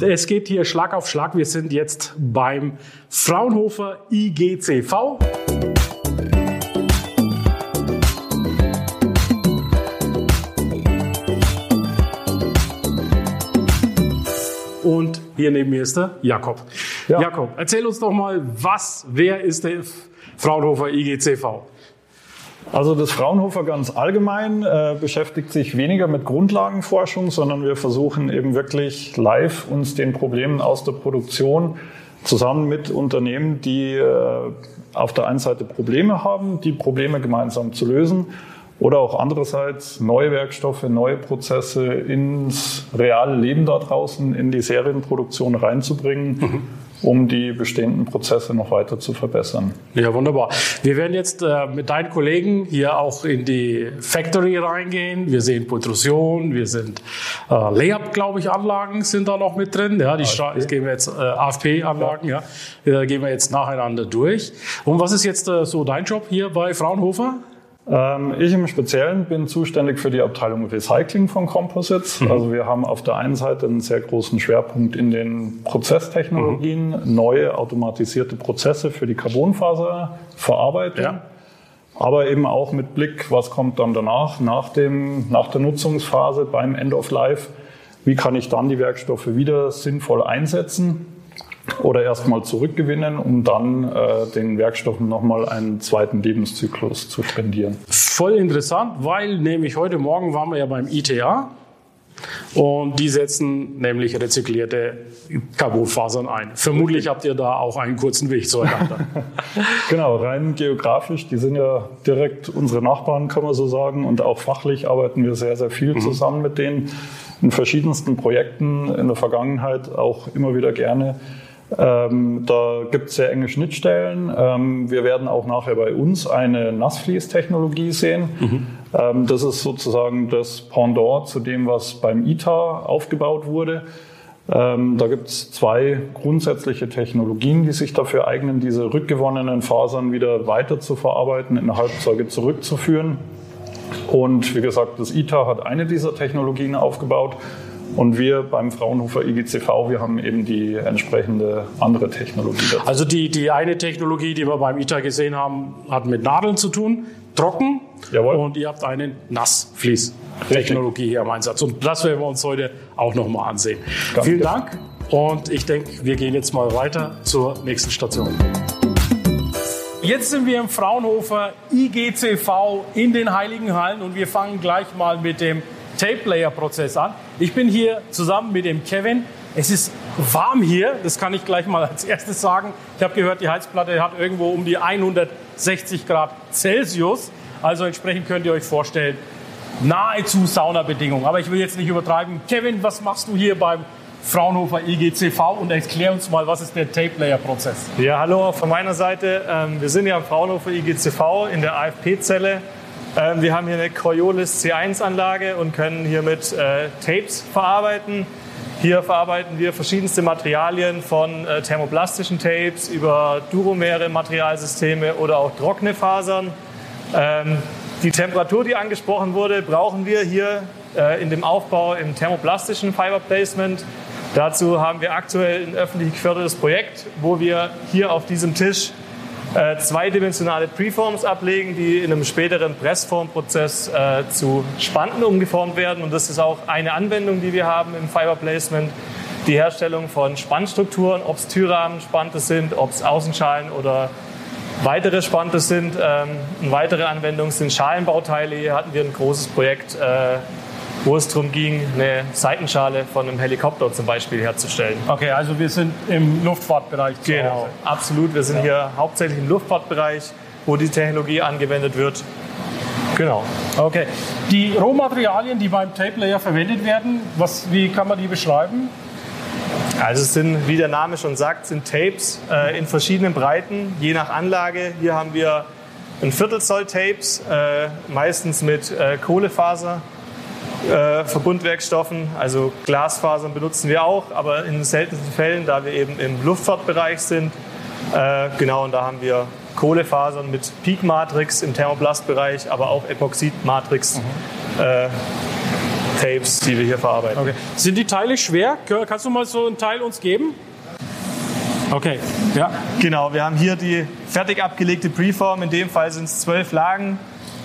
Es geht hier Schlag auf Schlag. Wir sind jetzt beim Fraunhofer IGCV. Und hier neben mir ist der Jakob. Ja. Jakob, erzähl uns doch mal, was, wer ist der Fraunhofer IGCV? Also das Fraunhofer ganz allgemein äh, beschäftigt sich weniger mit Grundlagenforschung, sondern wir versuchen eben wirklich live uns den Problemen aus der Produktion zusammen mit Unternehmen, die äh, auf der einen Seite Probleme haben, die Probleme gemeinsam zu lösen oder auch andererseits neue Werkstoffe, neue Prozesse ins reale Leben da draußen, in die Serienproduktion reinzubringen. Mhm um die bestehenden Prozesse noch weiter zu verbessern. Ja, wunderbar. Wir werden jetzt äh, mit deinen Kollegen hier auch in die Factory reingehen. Wir sehen Pultrusion, wir sind äh, Layup, glaube ich, Anlagen sind da noch mit drin. Ja, die AFP. gehen wir jetzt äh, AFP-Anlagen. Ja. ja, gehen wir jetzt nacheinander durch. Und was ist jetzt äh, so dein Job hier bei Fraunhofer? Ähm, ich im Speziellen bin zuständig für die Abteilung Recycling von Composites. Mhm. Also wir haben auf der einen Seite einen sehr großen Schwerpunkt in den Prozesstechnologien, mhm. neue automatisierte Prozesse für die Carbonfaserverarbeitung. Ja. Aber eben auch mit Blick, was kommt dann danach, nach, dem, nach der Nutzungsphase beim End of Life. Wie kann ich dann die Werkstoffe wieder sinnvoll einsetzen? Oder erstmal zurückgewinnen, um dann äh, den Werkstoffen nochmal einen zweiten Lebenszyklus zu spendieren. Voll interessant, weil nämlich heute Morgen waren wir ja beim ITA und die setzen nämlich rezyklierte Carbonfasern ein. Vermutlich habt ihr da auch einen kurzen Weg zueinander. genau, rein geografisch, die sind ja direkt unsere Nachbarn, kann man so sagen. Und auch fachlich arbeiten wir sehr, sehr viel mhm. zusammen mit denen in verschiedensten Projekten in der Vergangenheit, auch immer wieder gerne. Ähm, da gibt es sehr enge Schnittstellen. Ähm, wir werden auch nachher bei uns eine Nassfließtechnologie sehen. Mhm. Ähm, das ist sozusagen das Pendant zu dem, was beim ITA aufgebaut wurde. Ähm, da gibt es zwei grundsätzliche Technologien, die sich dafür eignen, diese rückgewonnenen Fasern wieder weiter zu verarbeiten, in Halbzeuge zurückzuführen. Und wie gesagt, das ITA hat eine dieser Technologien aufgebaut. Und wir beim Fraunhofer IGCV, wir haben eben die entsprechende andere Technologie dazu. Also die, die eine Technologie, die wir beim ITA gesehen haben, hat mit Nadeln zu tun, trocken. Jawohl. Und ihr habt eine Nassfließ-Technologie hier im Einsatz. Und das werden wir uns heute auch nochmal ansehen. Ganz Vielen Dank. Und ich denke, wir gehen jetzt mal weiter zur nächsten Station. Jetzt sind wir im Fraunhofer IGCV in den Heiligen Hallen und wir fangen gleich mal mit dem Tape-Layer-Prozess an. Ich bin hier zusammen mit dem Kevin. Es ist warm hier, das kann ich gleich mal als erstes sagen. Ich habe gehört, die Heizplatte hat irgendwo um die 160 Grad Celsius. Also entsprechend könnt ihr euch vorstellen, nahezu Saunabedingungen. Aber ich will jetzt nicht übertreiben. Kevin, was machst du hier beim Fraunhofer IGCV und erklär uns mal, was ist der Tape-Layer-Prozess? Ja, hallo auch von meiner Seite. Ähm, wir sind ja am Fraunhofer IGCV in der AFP-Zelle. Ähm, wir haben hier eine Coriolis C1-Anlage und können hiermit äh, Tapes verarbeiten. Hier verarbeiten wir verschiedenste Materialien von äh, thermoplastischen Tapes über duromere Materialsysteme oder auch trockene Fasern. Ähm, die Temperatur, die angesprochen wurde, brauchen wir hier äh, in dem Aufbau im thermoplastischen Fiber Placement. Dazu haben wir aktuell ein öffentlich gefördertes Projekt, wo wir hier auf diesem Tisch äh, zweidimensionale Preforms ablegen, die in einem späteren Pressformprozess äh, zu Spanten umgeformt werden. Und das ist auch eine Anwendung, die wir haben im Fiber Placement. Die Herstellung von Spannstrukturen, ob es Türrahmenspannte sind, ob es Außenschalen oder weitere Spannte sind. Ähm, eine weitere Anwendung sind Schalenbauteile. Hier hatten wir ein großes Projekt äh, wo es darum ging, eine Seitenschale von einem Helikopter zum Beispiel herzustellen. Okay, also wir sind im Luftfahrtbereich. Zu genau, absolut. Wir sind ja. hier hauptsächlich im Luftfahrtbereich, wo die Technologie angewendet wird. Genau. Okay. Die Rohmaterialien, die beim Tape Layer verwendet werden, was, wie kann man die beschreiben? Also es sind, wie der Name schon sagt, sind Tapes äh, in verschiedenen Breiten, je nach Anlage. Hier haben wir ein Viertelzoll Tapes, äh, meistens mit äh, Kohlefaser. Äh, Verbundwerkstoffen, also Glasfasern benutzen wir auch, aber in seltensten Fällen, da wir eben im Luftfahrtbereich sind, äh, genau, und da haben wir Kohlefasern mit Peak-Matrix im Thermoplastbereich, aber auch Epoxid-Matrix. Mhm. Äh, Tapes, die wir hier verarbeiten. Okay. Sind die Teile schwer? Kannst du mal so ein Teil uns geben? Okay, ja. Genau, wir haben hier die fertig abgelegte Preform. In dem Fall sind es zwölf Lagen,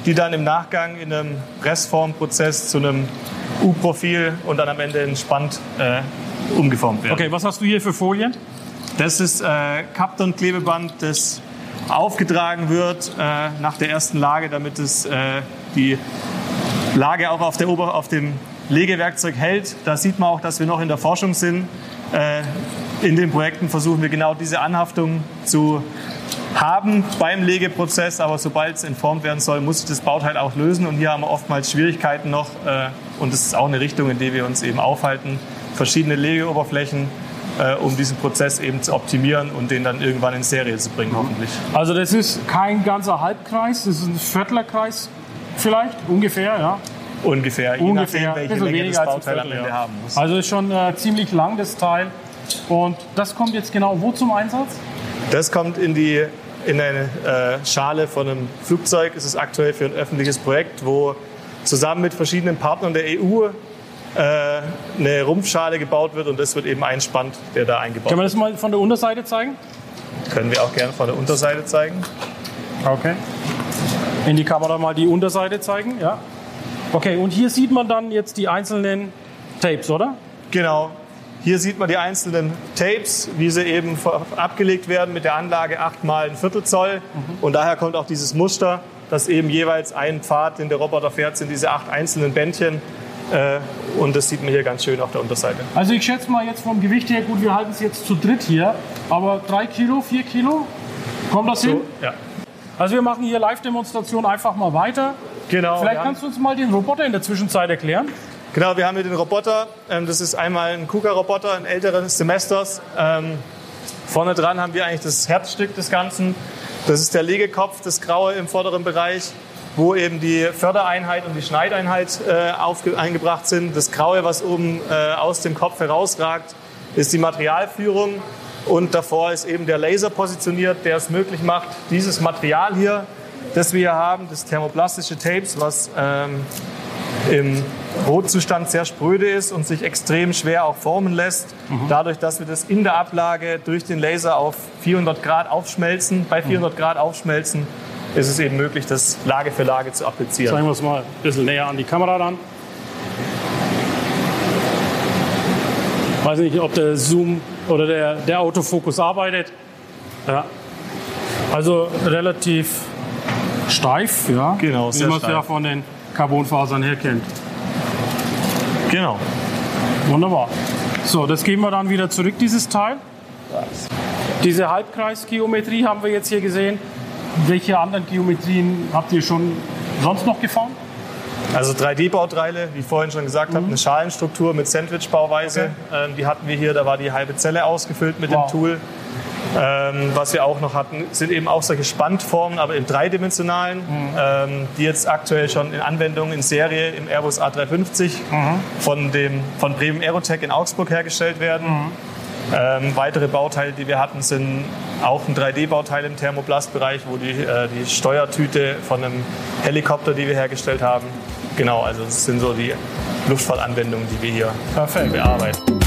die dann im Nachgang in einem Restformprozess zu einem U-Profil und dann am Ende entspannt äh, umgeformt werden. Okay, was hast du hier für Folien? Das ist äh, Kapton-Klebeband, das aufgetragen wird äh, nach der ersten Lage, damit es äh, die Lage auch auf, der Ober auf dem Legewerkzeug hält. Da sieht man auch, dass wir noch in der Forschung sind. Äh, in den Projekten versuchen wir genau diese Anhaftung zu haben beim Legeprozess, aber sobald es entformt werden soll, muss sich das Bauteil auch lösen. Und hier haben wir oftmals Schwierigkeiten noch. Äh, und das ist auch eine Richtung, in der wir uns eben aufhalten. Verschiedene Legeoberflächen, äh, um diesen Prozess eben zu optimieren und den dann irgendwann in Serie zu bringen, hoffentlich. Also das ist kein ganzer Halbkreis, das ist ein Viertlerkreis vielleicht, ungefähr, ja. Ungefähr, je ungefähr, nachdem, welche Länge das Bauteil am Ende ja. haben muss. Also ist schon äh, ziemlich lang, das Teil. Und das kommt jetzt genau wo zum Einsatz? Das kommt in, die, in eine äh, Schale von einem Flugzeug. Es ist aktuell für ein öffentliches Projekt, wo zusammen mit verschiedenen Partnern der EU äh, eine Rumpfschale gebaut wird und das wird eben ein Spand, der da eingebaut wird. Können wir das mal von der Unterseite zeigen? Können wir auch gerne von der Unterseite zeigen. Okay. In die Kamera mal die Unterseite zeigen, ja. Okay, und hier sieht man dann jetzt die einzelnen Tapes, oder? Genau. Hier sieht man die einzelnen Tapes, wie sie eben abgelegt werden mit der Anlage 8 mal ein Viertel Zoll. Mhm. Und daher kommt auch dieses Muster, dass eben jeweils ein Pfad, den der Roboter fährt, sind diese acht einzelnen Bändchen. Äh, und das sieht man hier ganz schön auf der Unterseite. Also ich schätze mal jetzt vom Gewicht her, gut, wir halten es jetzt zu dritt hier, aber drei Kilo, vier Kilo, kommt das so, hin? Ja. Also wir machen hier Live-Demonstration einfach mal weiter. Genau. Vielleicht kannst du uns mal den Roboter in der Zwischenzeit erklären. Genau, wir haben hier den Roboter. Ähm, das ist einmal ein KUKA-Roboter, ein älteres Semesters. Ähm, vorne dran haben wir eigentlich das Herzstück des Ganzen. Das ist der Legekopf, das Graue im vorderen Bereich, wo eben die Fördereinheit und die Schneideinheit äh, eingebracht sind. Das Graue, was oben äh, aus dem Kopf herausragt, ist die Materialführung. Und davor ist eben der Laser positioniert, der es möglich macht, dieses Material hier, das wir hier haben, das thermoplastische Tapes, was ähm, im Rotzustand sehr spröde ist und sich extrem schwer auch formen lässt. Mhm. Dadurch, dass wir das in der Ablage durch den Laser auf 400 Grad aufschmelzen, bei 400 mhm. Grad aufschmelzen, ist es eben möglich, das Lage für Lage zu applizieren. Zeigen wir es mal ein bisschen näher an die Kamera ran. Ich weiß nicht, ob der Zoom oder der, der Autofokus arbeitet. Ja. Also relativ steif, ja. Genau, sehr Wie man es ja von den Carbonfasern her kennt. Genau. Wunderbar. So, das geben wir dann wieder zurück, dieses Teil. Diese Halbkreisgeometrie haben wir jetzt hier gesehen. Welche anderen Geometrien habt ihr schon sonst noch gefahren? Also 3D-Bauteile, wie ich vorhin schon gesagt mhm. habe, eine Schalenstruktur mit Sandwich-Bauweise. Okay. Ähm, die hatten wir hier, da war die halbe Zelle ausgefüllt mit wow. dem Tool. Ähm, was wir auch noch hatten, sind eben auch solche Spandformen, aber im dreidimensionalen, mhm. ähm, die jetzt aktuell schon in Anwendung in Serie im Airbus A350 mhm. von, dem, von Bremen Aerotech in Augsburg hergestellt werden. Mhm. Ähm, weitere Bauteile, die wir hatten, sind auch ein 3D-Bauteil im Thermoplastbereich, wo die, äh, die Steuertüte von einem Helikopter, die wir hergestellt haben. Genau, also das sind so die Luftfahrtanwendungen, die wir hier Perfekt. bearbeiten.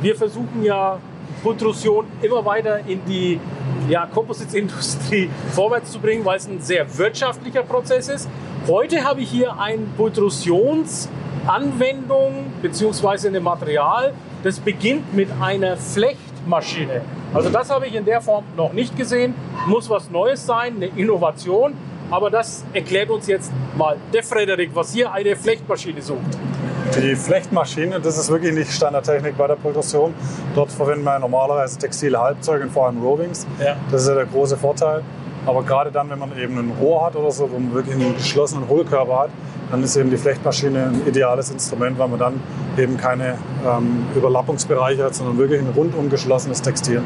Wir versuchen ja Pultrusion immer weiter in die ja, Composites-Industrie vorwärts zu bringen, weil es ein sehr wirtschaftlicher Prozess ist. Heute habe ich hier eine Pultrusionsanwendung bzw. ein Material, das beginnt mit einer Flechtmaschine. Also das habe ich in der Form noch nicht gesehen. Muss was Neues sein, eine Innovation. Aber das erklärt uns jetzt mal der Frederik, was hier eine Flechtmaschine sucht. Die Flechtmaschine, das ist wirklich nicht Standardtechnik bei der Produktion. Dort verwenden wir normalerweise textile Halbzeuge und vor allem Rovings. Ja. Das ist ja der große Vorteil. Aber gerade dann, wenn man eben ein Rohr hat oder so, wo man wirklich einen geschlossenen Hohlkörper hat, dann ist eben die Flechtmaschine ein ideales Instrument, weil man dann eben keine ähm, Überlappungsbereiche hat, sondern wirklich ein rundum geschlossenes Textil.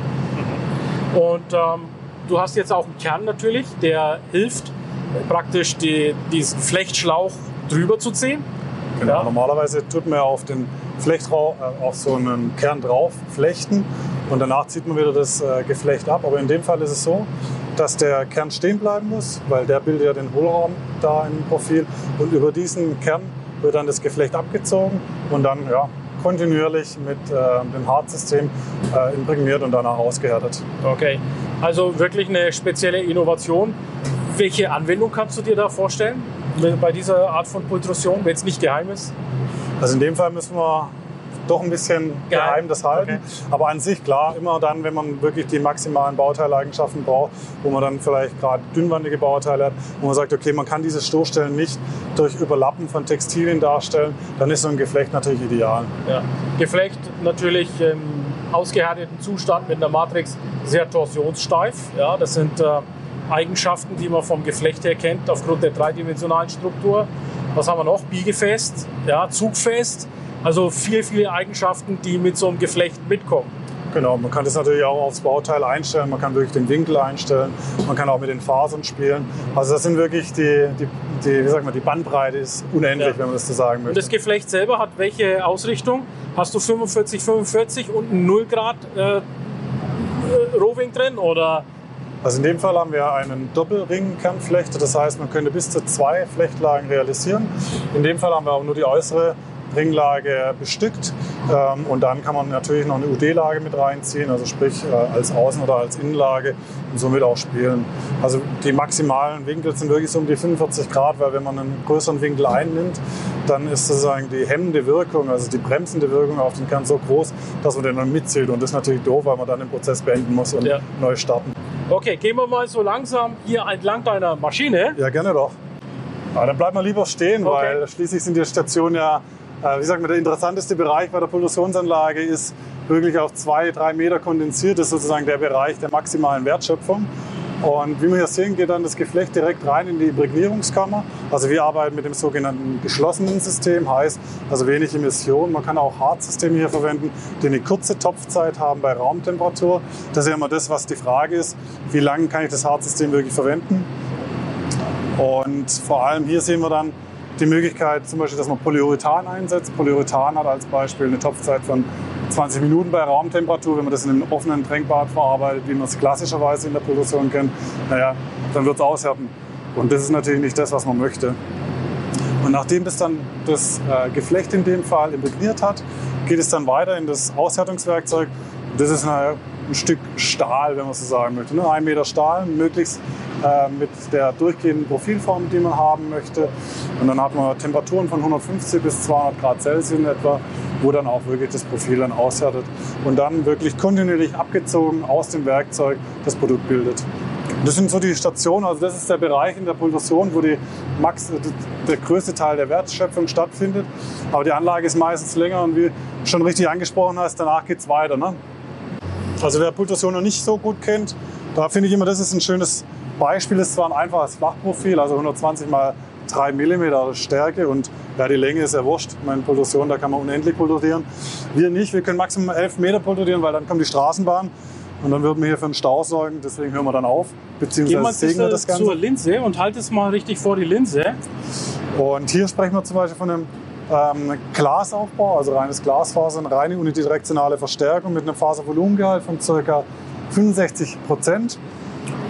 Und ähm, du hast jetzt auch einen Kern natürlich, der hilft, praktisch die, diesen Flechtschlauch drüber zu ziehen. Genau. Ja. Normalerweise tut man ja auf den Flechtrauch äh, auf so einen Kern drauf flechten und danach zieht man wieder das äh, Geflecht ab. Aber in dem Fall ist es so, dass der Kern stehen bleiben muss, weil der bildet ja den Hohlraum da im Profil. Und über diesen Kern wird dann das Geflecht abgezogen und dann ja, kontinuierlich mit äh, dem Hartsystem äh, imprägniert und danach ausgehärtet. Okay, also wirklich eine spezielle Innovation. Welche Anwendung kannst du dir da vorstellen bei dieser Art von Pultrusion, wenn es nicht geheim ist? Also in dem Fall müssen wir doch ein bisschen geheim, geheim das halten. Okay. Aber an sich klar, immer dann, wenn man wirklich die maximalen Bauteileigenschaften braucht, wo man dann vielleicht gerade dünnwandige Bauteile hat, wo man sagt, okay, man kann diese Stoßstellen nicht durch Überlappen von Textilien darstellen, dann ist so ein Geflecht natürlich ideal. Ja. Geflecht natürlich im ausgehärteten Zustand mit einer Matrix sehr torsionssteif. Ja, das sind äh, Eigenschaften, die man vom Geflecht her kennt, aufgrund der dreidimensionalen Struktur. Was haben wir noch? Biegefest, ja, zugfest. Also viele, viele Eigenschaften, die mit so einem Geflecht mitkommen. Genau, man kann das natürlich auch aufs Bauteil einstellen, man kann wirklich den Winkel einstellen, man kann auch mit den Fasern spielen. Also das sind wirklich die, die, die wie sagt man, die Bandbreite ist unendlich, ja. wenn man das so sagen möchte. Und das Geflecht selber hat welche Ausrichtung? Hast du 45, 45 und ein 0 Grad äh, äh, Rohwing drin oder? Also in dem Fall haben wir einen Doppelring-Kernflechter, das heißt, man könnte bis zu zwei Flechtlagen realisieren. In dem Fall haben wir auch nur die äußere Ringlage bestückt. Ähm, und dann kann man natürlich noch eine UD-Lage mit reinziehen, also sprich äh, als Außen- oder als Innenlage und somit auch spielen. Also die maximalen Winkel sind wirklich so um die 45 Grad, weil wenn man einen größeren Winkel einnimmt, dann ist sozusagen die hemmende Wirkung, also die bremsende Wirkung auf den Kern so groß, dass man den dann mitzählt. Und das ist natürlich doof, weil man dann den Prozess beenden muss und ja. neu starten. Okay, gehen wir mal so langsam hier entlang deiner Maschine. Ja, gerne doch. Aber dann bleibt man lieber stehen, okay. weil schließlich sind die Stationen ja äh, wie sagt man, der interessanteste Bereich bei der Pulsationsanlage ist wirklich auf zwei, drei Meter kondensiert. Das ist sozusagen der Bereich der maximalen Wertschöpfung. Und wie wir hier sehen, geht dann das Geflecht direkt rein in die Imprägnierungskammer. Also wir arbeiten mit dem sogenannten geschlossenen System, heißt also wenig Emission. Man kann auch Hartsysteme hier verwenden, die eine kurze Topfzeit haben bei Raumtemperatur. Das ist ja immer das, was die Frage ist, wie lange kann ich das Hartsystem wirklich verwenden? Und vor allem hier sehen wir dann, die Möglichkeit zum Beispiel, dass man Polyurethan einsetzt. Polyurethan hat als Beispiel eine Topfzeit von 20 Minuten bei Raumtemperatur. Wenn man das in einem offenen Tränkbad verarbeitet, wie man es klassischerweise in der Produktion kennt, naja, dann wird es aushärten. Und das ist natürlich nicht das, was man möchte. Und nachdem das dann das äh, Geflecht in dem Fall imprägniert hat, geht es dann weiter in das Aushärtungswerkzeug. Das ist eine, ein Stück Stahl, wenn man so sagen möchte. Ne? Ein Meter Stahl, möglichst äh, mit der durchgehenden Profilform, die man haben möchte. Und dann hat man Temperaturen von 150 bis 200 Grad Celsius etwa, wo dann auch wirklich das Profil dann aushärtet und dann wirklich kontinuierlich abgezogen aus dem Werkzeug das Produkt bildet. Das sind so die Stationen, also das ist der Bereich in der Pulveration, wo die Max, der größte Teil der Wertschöpfung stattfindet. Aber die Anlage ist meistens länger und wie schon richtig angesprochen hast, danach geht es weiter. Ne? Also wer Pulveration noch nicht so gut kennt, da finde ich immer, das ist ein schönes Beispiel ist zwar ein einfaches Flachprofil, also 120 mal 3 mm Stärke und ja, die Länge ist ja wurscht. Meine Pulsation, da kann man unendlich pulsurieren. Wir nicht, wir können maximal 11 Meter pulsurieren, weil dann kommt die Straßenbahn und dann würden wir hier für einen Stau sorgen. Deswegen hören wir dann auf, beziehungsweise sägen wir das Ganze. zur Linse und halt es mal richtig vor die Linse. Und hier sprechen wir zum Beispiel von einem ähm, Glasaufbau, also reines Glasfaser, eine reine unidirektionale Verstärkung mit einem Faservolumengehalt von ca. 65 Prozent.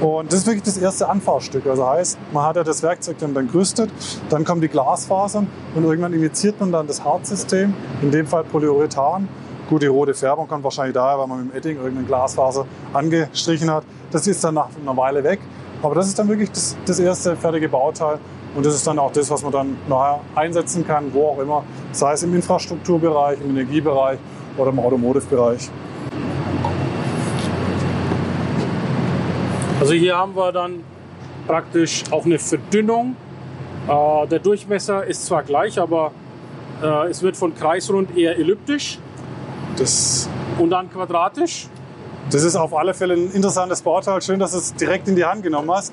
Und das ist wirklich das erste Anfahrstück. Also heißt, man hat ja das Werkzeug dann, dann gerüstet, dann kommen die Glasfasern und irgendwann initiiert man dann das Hartsystem, in dem Fall Polyurethan. Gut, die rote Färbung kommt wahrscheinlich daher, weil man mit dem Edding irgendeine Glasfaser angestrichen hat. Das ist dann nach einer Weile weg. Aber das ist dann wirklich das, das erste fertige Bauteil. Und das ist dann auch das, was man dann nachher einsetzen kann, wo auch immer. Sei es im Infrastrukturbereich, im Energiebereich oder im Automotive-Bereich. Also hier haben wir dann praktisch auch eine Verdünnung. Äh, der Durchmesser ist zwar gleich, aber äh, es wird von kreisrund eher elliptisch. Das und dann quadratisch. Das ist auf alle Fälle ein interessantes Bauteil. Schön, dass du es direkt in die Hand genommen hast.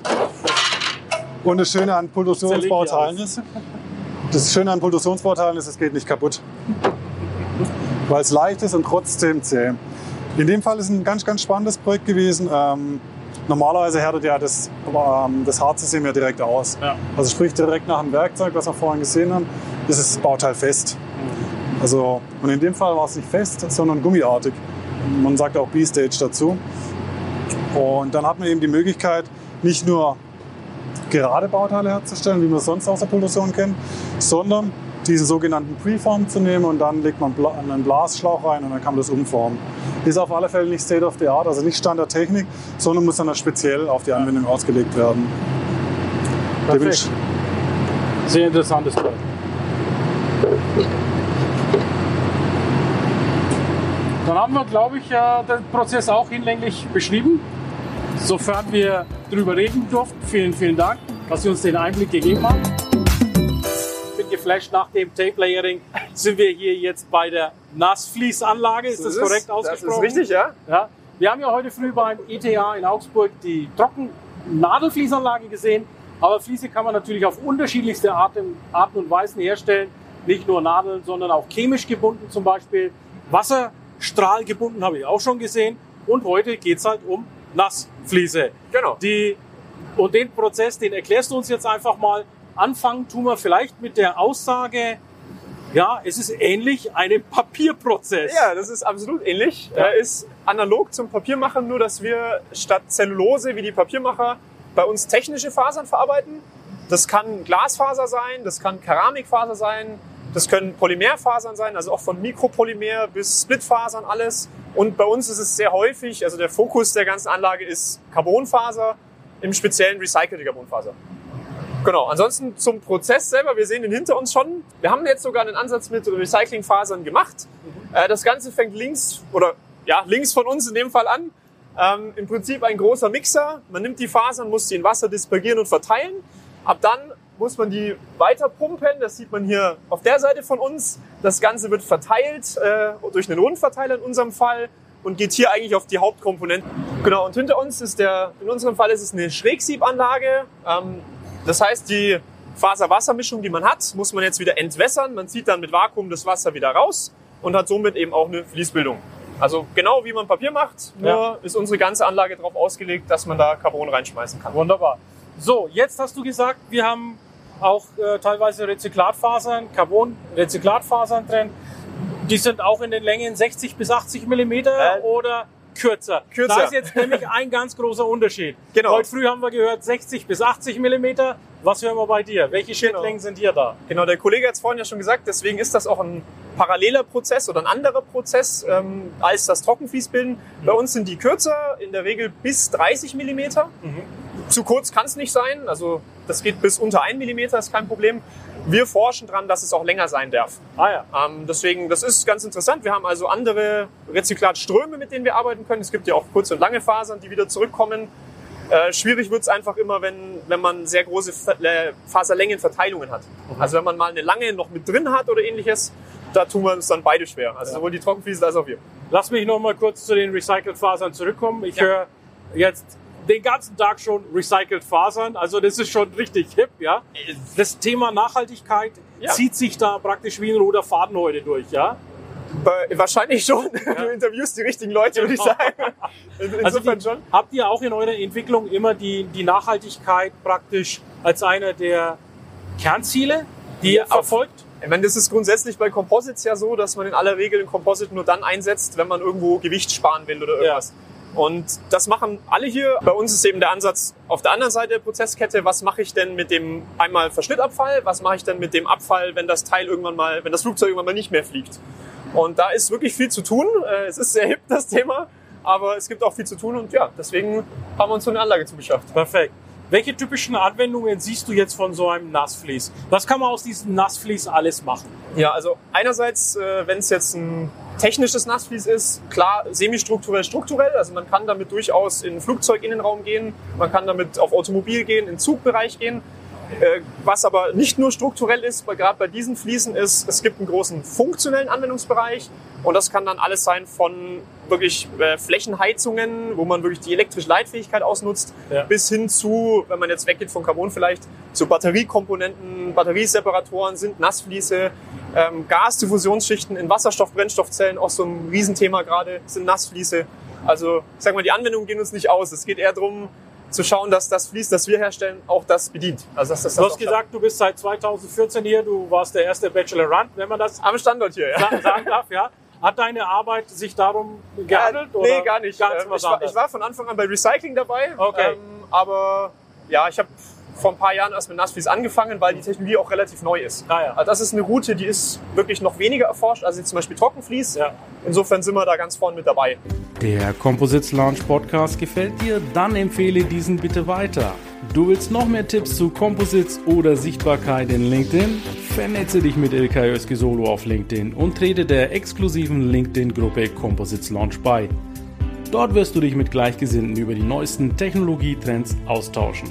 Und das Schöne an Pultationsbauteilen ist, das Schöne an Pultationsbauteilen ist, es geht nicht kaputt. Weil es leicht ist und trotzdem zäh. In dem Fall ist ein ganz, ganz spannendes Projekt gewesen. Ähm, normalerweise härtet ja das, ähm, das Hartsystem ja direkt aus. Ja. Also sprich direkt nach dem Werkzeug, was wir vorhin gesehen haben, ist das Bauteil fest. Also, und in dem Fall war es nicht fest, sondern gummiartig. Man sagt auch B-Stage dazu. Und dann hat man eben die Möglichkeit, nicht nur gerade Bauteile herzustellen, wie man es sonst aus der Produktion kennt, sondern diesen sogenannten Preform zu nehmen und dann legt man einen Blasschlauch rein und dann kann man das umformen. Ist auf alle Fälle nicht State of the Art, also nicht Standardtechnik, sondern muss dann speziell auf die Anwendung ausgelegt werden. Perfekt. Sehr interessantes Projekt. Dann haben wir, glaube ich, den Prozess auch hinlänglich beschrieben. Sofern wir darüber reden durften, vielen, vielen Dank, dass Sie uns den Einblick gegeben haben. Geflasht nach dem Tape Layering. Sind wir hier jetzt bei der Nassfließanlage? Ist das, das korrekt ist, ausgesprochen? Das ist richtig, ja. ja. Wir haben ja heute früh beim ETA in Augsburg die Trocken-Nadelfließanlage gesehen. Aber Fliese kann man natürlich auf unterschiedlichste Arten, Arten und Weisen herstellen. Nicht nur Nadeln, sondern auch chemisch gebunden zum Beispiel. Wasserstrahl gebunden habe ich auch schon gesehen. Und heute geht es halt um Nassfliese. Genau. Die, und den Prozess, den erklärst du uns jetzt einfach mal. Anfangen tun wir vielleicht mit der Aussage, ja, es ist ähnlich einem Papierprozess. Ja, das ist absolut ähnlich. Ja. Er ist analog zum Papiermachen, nur dass wir statt Zellulose wie die Papiermacher bei uns technische Fasern verarbeiten. Das kann Glasfaser sein, das kann Keramikfaser sein, das können Polymerfasern sein, also auch von Mikropolymer bis Splitfasern alles. Und bei uns ist es sehr häufig, also der Fokus der ganzen Anlage ist Carbonfaser, im speziellen recycelte Carbonfaser. Genau, ansonsten zum Prozess selber, wir sehen ihn hinter uns schon. Wir haben jetzt sogar einen Ansatz mit Recyclingfasern gemacht. Mhm. Das Ganze fängt links oder ja, links von uns in dem Fall an. Ähm, Im Prinzip ein großer Mixer. Man nimmt die Fasern, muss sie in Wasser dispergieren und verteilen. Ab dann muss man die weiter pumpen. Das sieht man hier auf der Seite von uns. Das Ganze wird verteilt äh, durch einen Rundverteiler in unserem Fall und geht hier eigentlich auf die Hauptkomponenten. Genau, und hinter uns ist der, in unserem Fall ist es eine Schrägsiebanlage. Ähm, das heißt, die Faser-Wasser-Mischung, die man hat, muss man jetzt wieder entwässern. Man zieht dann mit Vakuum das Wasser wieder raus und hat somit eben auch eine Fließbildung. Also genau wie man Papier macht, nur ja. ist unsere ganze Anlage darauf ausgelegt, dass man da Carbon reinschmeißen kann. Wunderbar. So, jetzt hast du gesagt, wir haben auch äh, teilweise Rezyklatfasern, Carbon-Rezyklatfasern drin. Die sind auch in den Längen 60 bis 80 Millimeter äh, oder kürzer. kürzer. Da ist jetzt nämlich ein ganz großer Unterschied. Genau. Heute früh haben wir gehört 60 bis 80 Millimeter. Was hören wir bei dir? Welche Schildlängen genau. sind hier da? Genau, der Kollege hat es vorhin ja schon gesagt, deswegen ist das auch ein paralleler Prozess oder ein anderer Prozess ähm, als das Trockenfließbilden. Mhm. Bei uns sind die kürzer, in der Regel bis 30 Millimeter. Mhm. Zu kurz kann es nicht sein, also das geht bis unter 1 Millimeter, ist kein Problem. Wir forschen dran, dass es auch länger sein darf. Ah ja. Ähm, deswegen, das ist ganz interessant. Wir haben also andere Rezyklatströme, mit denen wir arbeiten können. Es gibt ja auch kurze und lange Fasern, die wieder zurückkommen. Äh, schwierig wird es einfach immer, wenn, wenn man sehr große Faserlängenverteilungen hat. Mhm. Also wenn man mal eine lange noch mit drin hat oder ähnliches, da tun wir uns dann beide schwer. Also ja. sowohl die Trockenfliesen als auch wir. Lass mich noch mal kurz zu den Recycled Fasern zurückkommen. Ich ja. höre jetzt den ganzen Tag schon recycelt Fasern. Also das ist schon richtig hip, ja. Das Thema Nachhaltigkeit ja. zieht sich da praktisch wie ein roter Faden heute durch, ja. Wahrscheinlich schon. Ja. Du interviewst die richtigen Leute, würde ich genau. sagen. Insofern also die, schon. Habt ihr auch in eurer Entwicklung immer die, die Nachhaltigkeit praktisch als einer der Kernziele, die ihr verfolgt? Ich meine, das ist grundsätzlich bei Composites ja so, dass man in aller Regel ein Composite nur dann einsetzt, wenn man irgendwo Gewicht sparen will oder irgendwas. Ja. Und das machen alle hier. Bei uns ist eben der Ansatz auf der anderen Seite der Prozesskette, was mache ich denn mit dem einmal Verschnittabfall, was mache ich denn mit dem Abfall, wenn das Teil irgendwann mal, wenn das Flugzeug irgendwann mal nicht mehr fliegt. Und da ist wirklich viel zu tun. Äh, es ist sehr hip, das Thema, aber es gibt auch viel zu tun und ja, deswegen haben wir uns so eine Anlage zugeschafft. Perfekt. Welche typischen Anwendungen siehst du jetzt von so einem Nassflies? Was kann man aus diesem Nassflies alles machen? Ja, also einerseits, äh, wenn es jetzt ein technisches Nassflies ist, klar semi-strukturell, strukturell. Also man kann damit durchaus in Flugzeuginnenraum gehen, man kann damit auf Automobil gehen, in Zugbereich gehen. Äh, was aber nicht nur strukturell ist, gerade bei diesen Fliesen ist, es gibt einen großen funktionellen Anwendungsbereich und das kann dann alles sein von wirklich äh, Flächenheizungen, wo man wirklich die elektrische Leitfähigkeit ausnutzt, ja. bis hin zu, wenn man jetzt weggeht von Carbon vielleicht, zu Batteriekomponenten, Batterieseparatoren sind Nassfliese, ähm, Gasdiffusionsschichten in Wasserstoff-Brennstoffzellen, auch so ein Riesenthema gerade, sind Nassfliese. Also ich sag mal, die Anwendungen gehen uns nicht aus. Es geht eher darum, zu schauen, dass das Fließ, das wir herstellen, auch das bedient. Also dass das, du hast gesagt, du bist seit 2014 hier, du warst der erste Bachelorand, wenn man das am Standort hier ja. sagen darf, ja. Hat deine Arbeit sich darum gehandelt? Äh, nee, gar nicht. Ähm, ich, war, ich, war, von Anfang an bei Recycling dabei. Okay. Ähm, aber ja, ich habe vor ein paar Jahren erst mit Nassflies angefangen, weil die Technologie auch relativ neu ist. Ah, ja. Also das ist eine Route, die ist wirklich noch weniger erforscht, als zum Beispiel Trockenflies. Ja. Insofern sind wir da ganz vorne mit dabei. Der Composites Launch Podcast gefällt dir? Dann empfehle diesen bitte weiter. Du willst noch mehr Tipps zu Composites oder Sichtbarkeit in LinkedIn? Vernetze dich mit Ilkay Özki Solo auf LinkedIn und trete der exklusiven LinkedIn-Gruppe Composites Launch bei. Dort wirst du dich mit Gleichgesinnten über die neuesten Technologietrends austauschen.